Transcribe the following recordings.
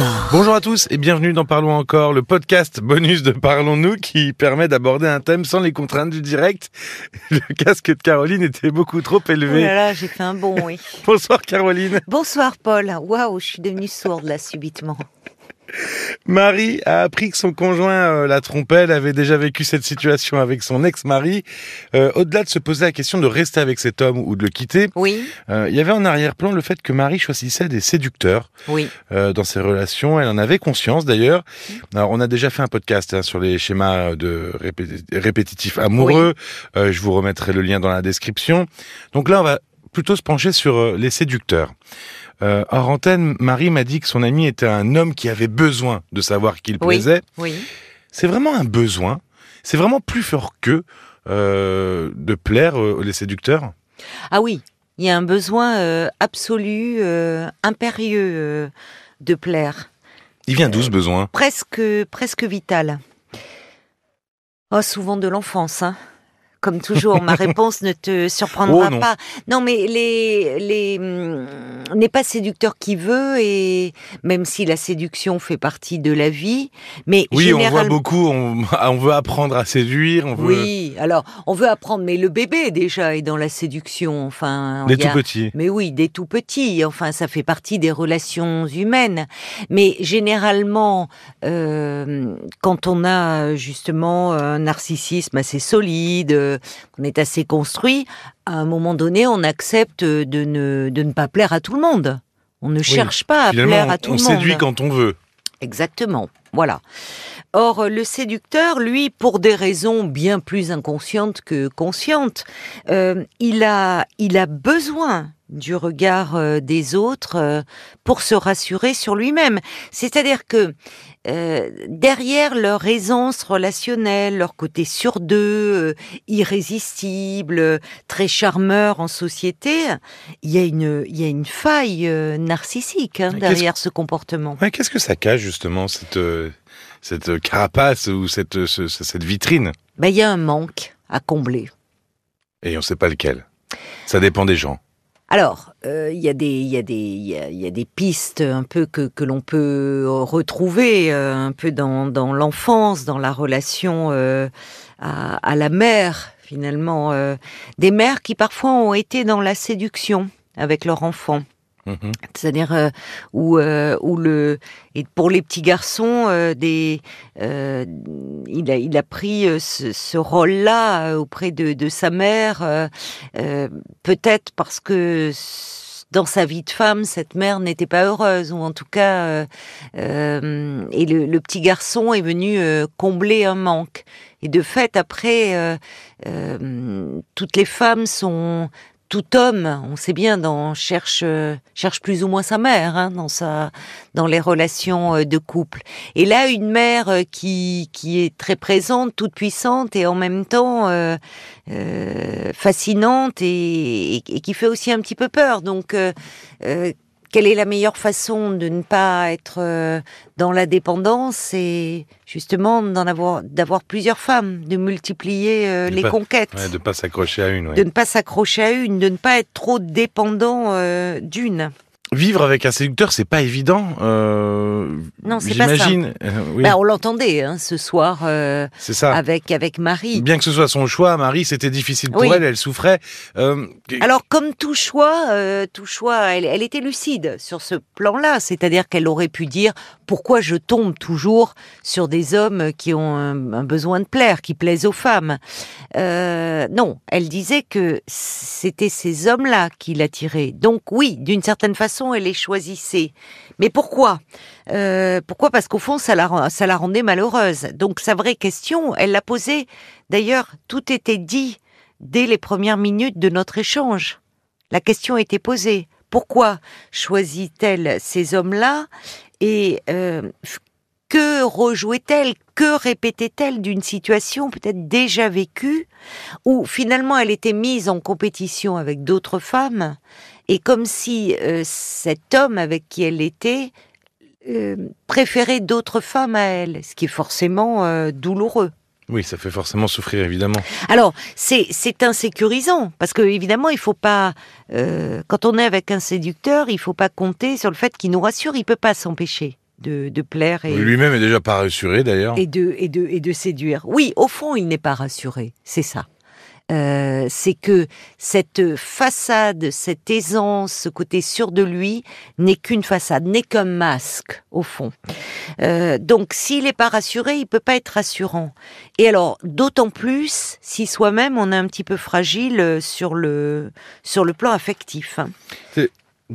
encore. Bonjour à tous et bienvenue dans Parlons encore, le podcast bonus de Parlons-nous qui permet d'aborder un thème sans les contraintes du direct. Le casque de Caroline était beaucoup trop Oh élevé. là là, j'ai fait un bon, oui. Bonsoir Caroline. Bonsoir Paul. Waouh, je suis devenue sourde là subitement. Marie a appris que son conjoint euh, la trompait. Elle avait déjà vécu cette situation avec son ex-mari. Euh, Au-delà de se poser la question de rester avec cet homme ou de le quitter, Oui, euh, il y avait en arrière-plan le fait que Marie choisissait des séducteurs. oui. dans ses relations. Elle en avait conscience d'ailleurs. Alors, on a déjà fait un podcast hein, sur les schémas de répé- répétitifs amoureux. Je vous remettrai le lien dans la description. Donc là, on va plutôt se pencher sur les séducteurs. Euh, hors antenne, Marie m'a dit que son ami était un homme qui avait besoin de savoir qu'il plaisait. Oui. C'est vraiment un besoin. C'est vraiment plus fort que euh, de plaire euh, les séducteurs. Ah oui, il y a un besoin euh, absolu, euh, impérieux de plaire. Il vient d'où ce besoin? Presque, presque vital. Oh, souvent de l'enfance, hein. Comme toujours, ma réponse ne te surprendra Oh, non. pas. Non, mais les, les, hum, n'est pas séducteur qui veut et même si la séduction fait partie de la vie, mais Oui, on voit beaucoup. On, on veut apprendre à séduire. On veut Oui, alors on veut apprendre, mais le bébé déjà est dans la séduction. Enfin, des a- tout petits. Mais oui, des tout petits. Enfin, ça fait partie des relations humaines. Mais généralement, euh, quand on a justement un narcissisme assez solide, euh, qu'on est assez construit, à un moment donné, on accepte de ne, de ne pas plaire à tout le monde. On ne cherche pas à Finalement, plaire on, à tout on le monde. séduit quand on veut. Exactement. Voilà. Or, le séducteur, lui, pour des raisons bien plus inconscientes que conscientes, euh, il a, il a besoin du regard euh, des autres euh, pour se rassurer sur lui-même. C'est-à-dire que derrière leur aisance relationnelle, leur côté sur deux, irrésistible, très charmeur en société, il y a une, il y a une faille narcissique hein, derrière ce comportement. Ouais, Qu'est-ce que ça cache justement cette cette carapace ou cette euh, ce- ce- cette vitrine Ben, il y a un manque à combler. Et on sait pas lequel. Ça dépend des gens. Alors, euh, il y a des, il y a y a, il y a des pistes un peu que que l'on peut retrouver euh, un peu dans dans l'enfance, dans la relation euh, à, à la mère finalement, euh, des mères qui parfois ont été dans la séduction avec leur enfant. Mhm. C'est-à-dire euh, où euh, où le et pour les petits garçons euh, il a il a pris ce, rôle-là auprès de de sa mère peut-être parce que dans sa vie de femme cette mère n'était pas heureuse ou en tout cas et le, petit garçon est venu combler un manque et de fait après toutes les femmes sont tout homme, on sait bien, dans, cherche cherche plus ou moins sa mère hein, dans sa dans les relations euh, de couple. Et là, une mère euh, qui qui est très présente, toute puissante et en même temps euh, euh, fascinante et, et- et qui fait aussi un petit peu peur. Donc, euh, euh, quelle est la meilleure façon de ne pas être euh, dans la dépendance C'est justement d'en avoir d'avoir plusieurs femmes, de multiplier euh, De les pas- conquêtes Ouais, de pas s'accrocher à une. ouais. de ne pas s'accrocher à une, de ne pas être trop dépendant euh, d'une. Vivre avec un séducteur, c'est pas évident. Euh, Non, c'est pas J'imagine. Euh, oui, Ben, on l'entendait hein, ce soir euh, c'est ça. avec avec Marie. Bien que ce soit son choix, Marie, c'était difficile pour Oui. elle. Elle souffrait. Euh, Alors comme tout choix, euh, tout choix, elle, elle était lucide sur ce plan-là, c'est-à-dire qu'elle aurait pu dire pourquoi je tombe toujours sur des hommes qui ont un, besoin de plaire, qui plaisent aux femmes. Euh, non, elle disait que c'était ces hommes-là qui l'attiraient. Donc oui, d'une certaine façon, elle les choisissait. Mais pourquoi? Euh, Pourquoi? Parce qu'au fond, ça la, ça la rendait malheureuse. Donc sa vraie question, elle l'a posée. D'ailleurs, tout était dit dès les premières minutes de notre échange. La question était posée. Pourquoi choisit-elle ces hommes-là? Et euh, que rejouait-elle, que répétait-elle d'une situation peut-être déjà vécue où finalement elle était mise en compétition avec d'autres femmes et comme si euh, cet homme avec qui elle était euh, préférait d'autres femmes à elle, ce qui est forcément euh, douloureux. Oui, ça fait forcément souffrir, évidemment. Alors, c'est insécurisant parce que évidemment, il faut pas euh, quand on est avec un séducteur, il faut pas compter sur le fait qu'il nous rassure. Il peut pas s'empêcher de, de plaire et, Lui-même est déjà pas rassuré d'ailleurs. et de, et, de, et de séduire. Oui, au fond, il n'est pas rassuré, c'est ça. Euh, c'est que cette façade, cette aisance, ce côté sûr de lui n'est qu'une façade, n'est qu'un masque au fond. Euh, donc s'il n'est pas rassuré, il peut pas être rassurant. Et alors d'autant plus si soi-même on est un petit peu fragile euh, sur le sur le plan affectif. hein.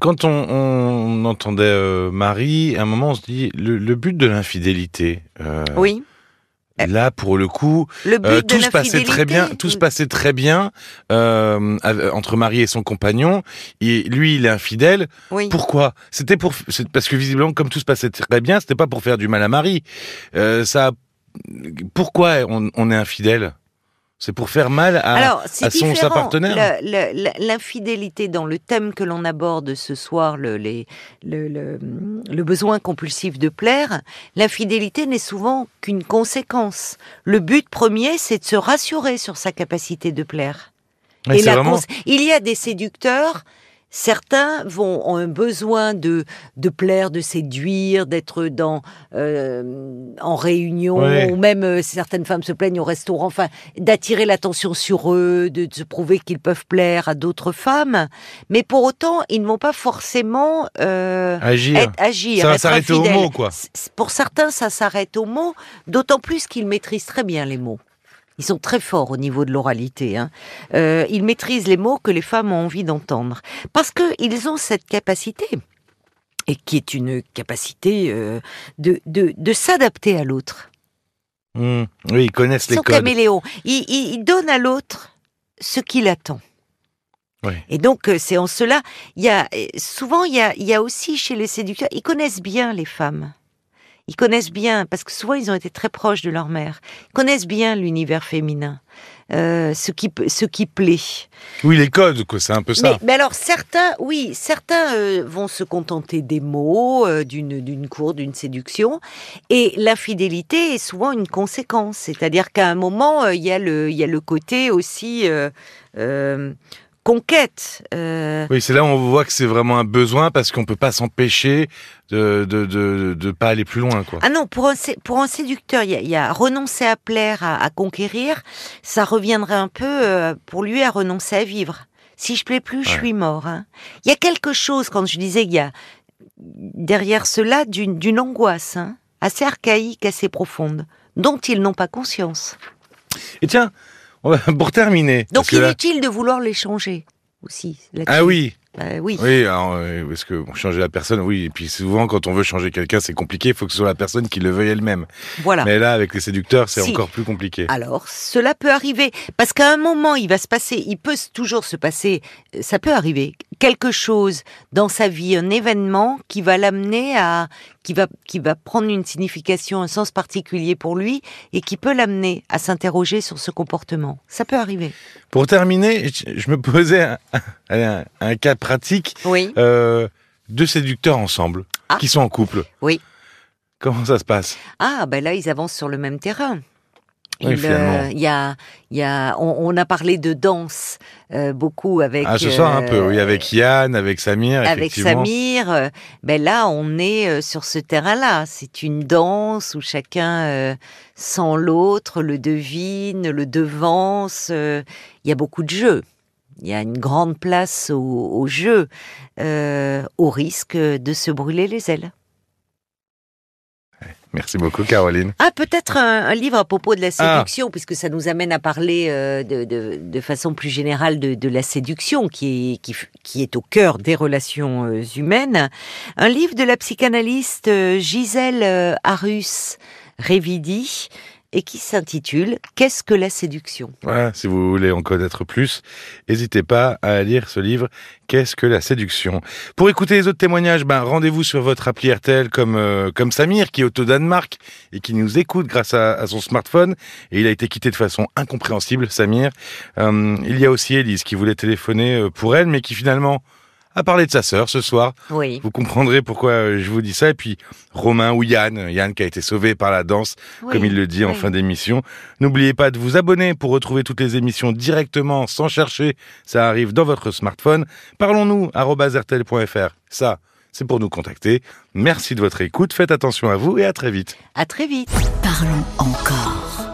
Quand on, on entendait euh, Marie, à un moment on se dit le, le but de l'infidélité. Oui. Là, pour le coup, Le euh, tout se passait très bien. Tout se passait très bien euh, entre Marie et son compagnon. Et lui, il est infidèle. Oui. Pourquoi? C'était pour parce que visiblement, comme tout se passait très bien, c'était pas pour faire du mal à Marie. Euh, ça. Pourquoi on, on est infidèle? C'est pour faire mal à. Alors, c'est à son- sa partenaire. L'infidélité dans le thème que l'on aborde ce soir, le, les- le, le- le besoin compulsif de plaire, l'infidélité n'est souvent qu'une conséquence. Le but premier, c'est de se rassurer sur sa capacité de plaire. Et la vraiment. Il y a des séducteurs. Certains vont ont un besoin de de plaire, de séduire, d'être dans euh, en réunion, Ouais. ou même euh, certaines femmes se plaignent au restaurant, enfin d'attirer l'attention sur eux, de, de se prouver qu'ils peuvent plaire à d'autres femmes. Mais pour autant, ils ne vont pas forcément euh, Agir. être, agir. Ça va être s'arrêter au infidèles. mot, quoi. Pour certains, ça s'arrête au mot, d'autant plus qu'ils maîtrisent très bien les mots. Ils sont très forts au niveau de l'oralité. Hein. Euh, ils maîtrisent les mots que les femmes ont envie d'entendre. Parce qu'ils ont cette capacité, et qui est une capacité euh, de, de, de s'adapter à l'autre. Mmh. Oui, ils connaissent Ils les sont codes. caméléons. Ils, donnent à l'autre ce qu'il attend. Et donc, euh, c'est en cela, il y a, souvent, il y a, il y a aussi chez les séducteurs, ils connaissent bien les femmes. Ils connaissent bien, parce que souvent ils ont été très proches de leur mère. Ils connaissent bien l'univers féminin, euh, ce qui ce qui plaît. Oui, les codes, quoi. C'est un peu ça. Mais, mais alors certains, oui, certains euh, vont se contenter des mots, euh, d'une d'une cour, d'une séduction, et l'infidélité est souvent une conséquence. C'est-à-dire qu'à un moment, il y a le y a le côté aussi euh, conquête. euh, Oui, c'est là où on voit que c'est vraiment un besoin parce qu'on peut pas s'empêcher de de, de de pas aller plus loin, quoi. Ah non, pour un, pour un séducteur, il y a, il y a renoncer à plaire, à, à conquérir, ça reviendrait un peu euh, pour lui à renoncer à vivre. Si je plais plus, je suis mort. hein. Il y a quelque chose, quand je disais qu'il y a derrière cela d'une d'une angoisse hein, assez archaïque, assez profonde, dont ils n'ont pas conscience. Et tiens, pour terminer. Donc que là- inutile de vouloir les changer aussi. Ah oui, Bah oui. oui, alors, euh, parce que bon, changer la personne, oui, et puis souvent quand on veut changer quelqu'un, c'est compliqué, il faut que ce soit la personne qui le veuille elle-même. Voilà. Mais là, avec les séducteurs, c'est Si. encore plus compliqué. Alors, cela peut arriver. Parce qu'à un moment, il va se passer, il peut toujours se passer, euh, ça peut arriver, quelque chose dans sa vie, un événement qui va l'amener à, qui va, qui va prendre une signification, un sens particulier pour lui et qui peut l'amener à s'interroger sur ce comportement. Ça peut arriver. Pour terminer, je, me posais un, un- un cas pratique, Oui. euh, deux séducteurs ensemble, Ah. qui sont en couple. Oui. Comment ça se passe? Ah, ben là, ils avancent sur le même terrain. Oui, Il, finalement. euh, y a, y a, on, on a parlé de danse euh, beaucoup avec. Ah, ce soir un peu, oui, euh, avec Yann, avec Samir, avec. Samir, euh, ben là, on est sur ce terrain-là. C'est une danse où chacun euh, sent l'autre, le devine, le devance. euh, Il y a beaucoup de jeux. Il y a une grande place au, au jeu, euh, au risque de se brûler les ailes. Merci beaucoup, Caroline. Ah, peut-être un, un livre à propos de la Ah. séduction, puisque ça nous amène à parler euh, de, de, de façon plus générale de, de la séduction, qui est, qui, est au cœur des relations euh, humaines. Un livre de la psychanalyste euh, Gisèle Arus Révidi, et qui s'intitule Qu'est-ce que la séduction? Voilà, si vous voulez en connaître plus, n'hésitez pas à lire ce livre Qu'est-ce que la séduction? Pour écouter les autres témoignages, ben, rendez-vous sur votre appli RTL comme, euh, comme Samir qui est au Danemark et qui nous écoute grâce à, son smartphone. Et il a été quitté de façon incompréhensible, Samir. Euh, il y a aussi Elise qui voulait téléphoner euh, pour elle, mais qui finalement a parlé de sa sœur ce soir. Oui. Vous comprendrez pourquoi euh, je vous dis ça. Et puis Romain ou Yann, Yann qui a été sauvé par la danse comme il le dit en oui. fin d'émission. N'oubliez pas de vous abonner pour retrouver toutes les émissions directement, sans chercher. Ça arrive dans votre smartphone. Parlons-nous, rtl.fr. Ça, c'est pour nous contacter. Merci de votre écoute, faites attention à vous et à très vite. À très vite. Parlons encore.